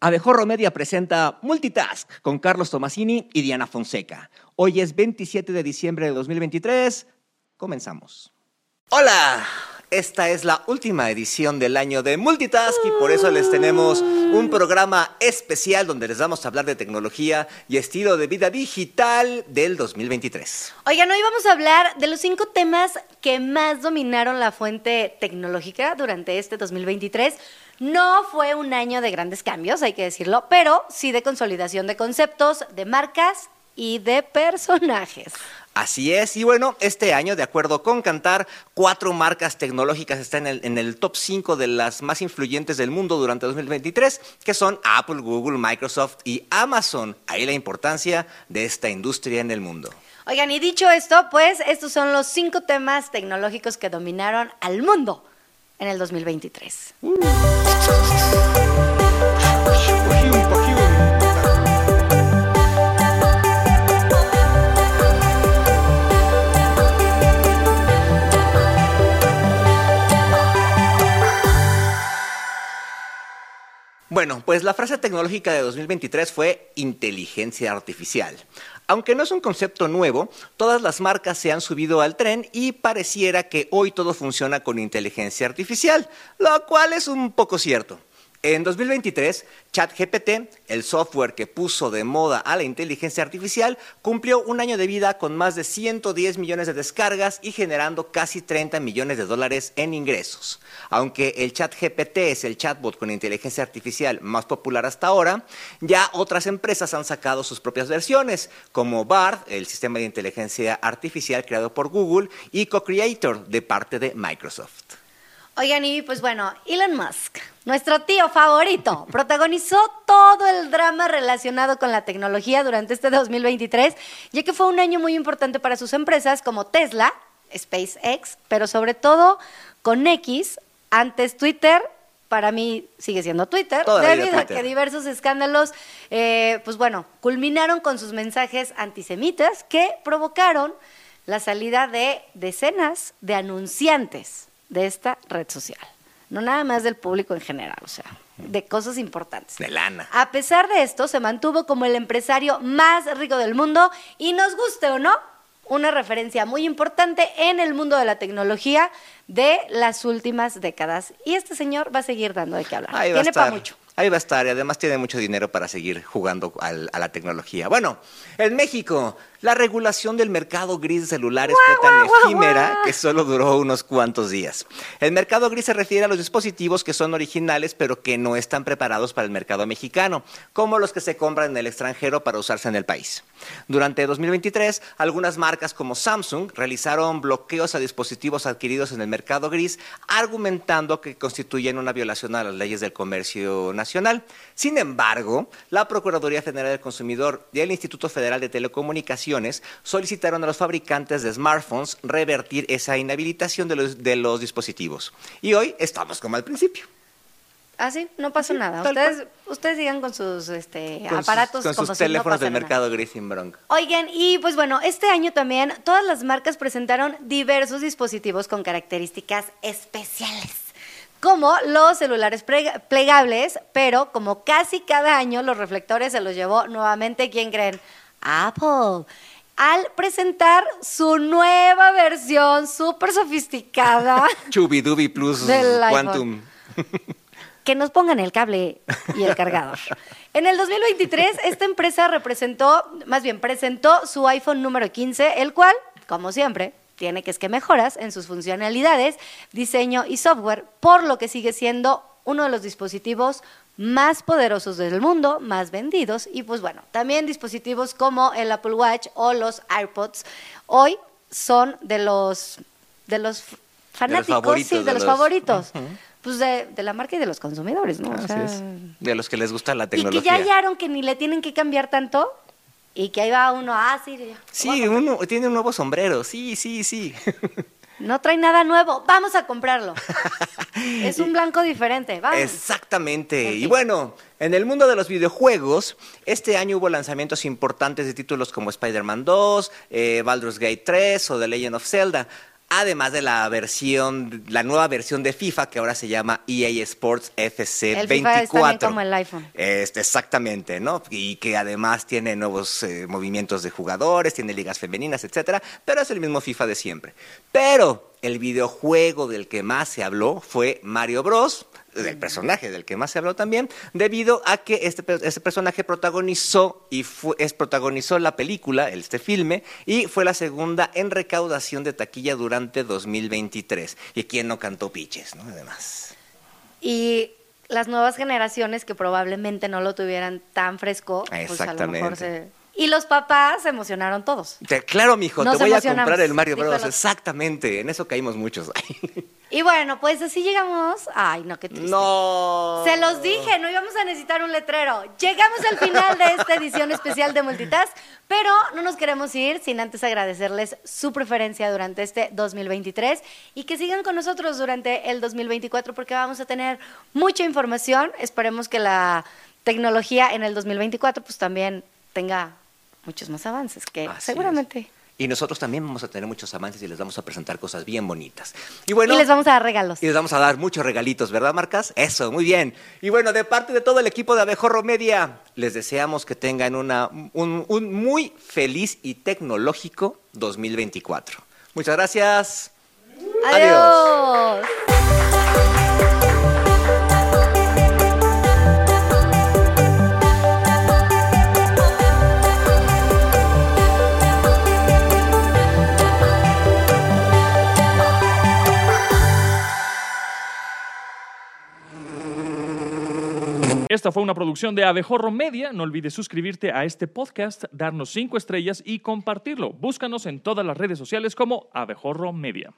Abejorro Media presenta Multitask con Carlos Tomasini y Diana Fonseca. Hoy es 27 de diciembre de 2023. Comenzamos. Hola, esta es la última edición del año de Multitask y por eso les tenemos un programa especial donde les vamos a hablar de tecnología y estilo de vida digital del 2023. Oigan, hoy vamos a hablar de los cinco temas que más dominaron la fuente tecnológica durante este 2023. No fue un año de grandes cambios, hay que decirlo, pero sí de consolidación de conceptos, de marcas y de personajes. Así es, y bueno, este año, de acuerdo con Cantar, cuatro marcas tecnológicas están en el, top 5 de las más influyentes del mundo durante 2023, que son Apple, Google, Microsoft y Amazon. Ahí la importancia de esta industria en el mundo. Oigan, y dicho esto, pues estos son los cinco temas tecnológicos que dominaron al mundo en el 2023. Bueno, pues la frase tecnológica de 2023 fue inteligencia artificial. Aunque no es un concepto nuevo, todas las marcas se han subido al tren y pareciera que hoy todo funciona con inteligencia artificial, lo cual es un poco cierto. En 2023, ChatGPT, el software que puso de moda a la inteligencia artificial, cumplió un año de vida con más de 110 millones de descargas y generando casi 30 millones de dólares en ingresos. Aunque el ChatGPT es el chatbot con inteligencia artificial más popular hasta ahora, ya otras empresas han sacado sus propias versiones, como BARD, el sistema de inteligencia artificial creado por Google, y CoCreator de parte de Microsoft. Oigan, y pues bueno, Elon Musk, nuestro tío favorito, protagonizó todo el drama relacionado con la tecnología durante este 2023, ya que fue un año muy importante para sus empresas como Tesla, SpaceX, pero sobre todo con X, antes Twitter, para mí sigue siendo Twitter, debido a que diversos escándalos, eh, pues bueno, culminaron con sus mensajes antisemitas que provocaron la salida de decenas de anunciantes de esta red social. No nada más del público en general, o sea, de cosas importantes. De lana. A pesar de esto, se mantuvo como el empresario más rico del mundo y nos guste o no, una referencia muy importante en el mundo de la tecnología de las últimas décadas. Y este señor va a seguir dando de qué hablar. Tiene para mucho. Ahí va a estar y además tiene mucho dinero para seguir jugando a la tecnología. Bueno, en México la regulación del mercado gris de celulares fue tan efímera que solo duró unos cuantos días. El mercado gris se refiere a los dispositivos que son originales pero que no están preparados para el mercado mexicano, como los que se compran en el extranjero para usarse en el país. Durante 2023, algunas marcas como Samsung realizaron bloqueos a dispositivos adquiridos en el mercado gris, argumentando que constituyen una violación a las leyes del comercio nacional. Sin embargo, la Procuraduría Federal del Consumidor y el Instituto Federal de Telecomunicaciones solicitaron a los fabricantes de smartphones revertir esa inhabilitación de los, dispositivos. Y hoy estamos como al principio. Ah, sí, no pasó nada. Ustedes, ustedes sigan con sus este, aparatos. con sus teléfonos del mercado gris sin bronca. Oigan, y pues bueno, este año también todas las marcas presentaron diversos dispositivos con características especiales como los celulares plegables, pero como casi cada año los reflectores se los llevó nuevamente, ¿quién creen? Apple al presentar su nueva versión súper sofisticada. Chubidubi Plus Quantum. que nos pongan el cable y el cargador. En el 2023, esta empresa representó, más bien presentó su iPhone número 15, el cual, como siempre, tiene que es que mejoras en sus funcionalidades, diseño y software, por lo que sigue siendo uno de los dispositivos más poderosos del mundo, más vendidos y pues bueno, también dispositivos como el Apple Watch o los AirPods hoy son de los de los fanáticos, sí, de, los, favoritos. Pues de, la marca y de los consumidores, ¿no? De los que les gusta la tecnología. Y que ya hallaron que ni le tienen que cambiar tanto y que ahí va uno, ah, sí. Sí, uno tiene un nuevo sombrero, sí, sí, sí. No trae nada nuevo, vamos a comprarlo. es un blanco diferente, vamos. Exactamente. Y bueno, en el mundo de los videojuegos, este año hubo lanzamientos importantes de títulos como Spider-Man 2, eh, Baldur's Gate 3 o The Legend of Zelda. Además de la versión, la nueva versión de FIFA que ahora se llama EA Sports FC El 24. FIFA es también como el iPhone. Este, exactamente, ¿no? Y que además tiene nuevos eh, movimientos de jugadores, tiene ligas femeninas, etcétera, pero es el mismo FIFA de siempre. Pero el videojuego del que más se habló fue Mario Bros, del personaje del que más se habló también, debido a que este, este personaje protagonizó y fue, es, protagonizó la película, este filme, y fue la segunda en recaudación de taquilla durante 2023. Y quien no cantó piches, ¿no? Además. Y las nuevas generaciones que probablemente no lo tuvieran tan fresco, pues a lo Exactamente. mejor se... Y los papás se emocionaron todos. Te- claro, mijo, Nos te voy a comprar el Mario Bros. Exactamente, en eso caímos muchos. Y bueno, pues así llegamos. Ay, no, qué triste. no. Se los dije, no íbamos a necesitar un letrero. Llegamos al final de esta edición especial de Multitask, pero no nos queremos ir sin antes agradecerles su preferencia durante este 2023 y que sigan con nosotros durante el 2024 porque vamos a tener mucha información. Esperemos que la tecnología en el 2024 pues también tenga muchos más avances que Así seguramente. es. Y nosotros también vamos a tener muchos avances y les vamos a presentar cosas bien bonitas. Y bueno, y les vamos a dar regalos. y les vamos a dar muchos regalitos, ¿verdad, Marcas? Eso, muy bien. Y bueno, de parte de todo el equipo de Abejorro Media, les deseamos que tengan una, un, un muy feliz y tecnológico 2024. Muchas gracias. Adiós. Esta fue una producción de Abejorro Media. No olvides suscribirte a este podcast, darnos cinco estrellas y compartirlo. Búscanos en todas las redes sociales como Abejorro Media.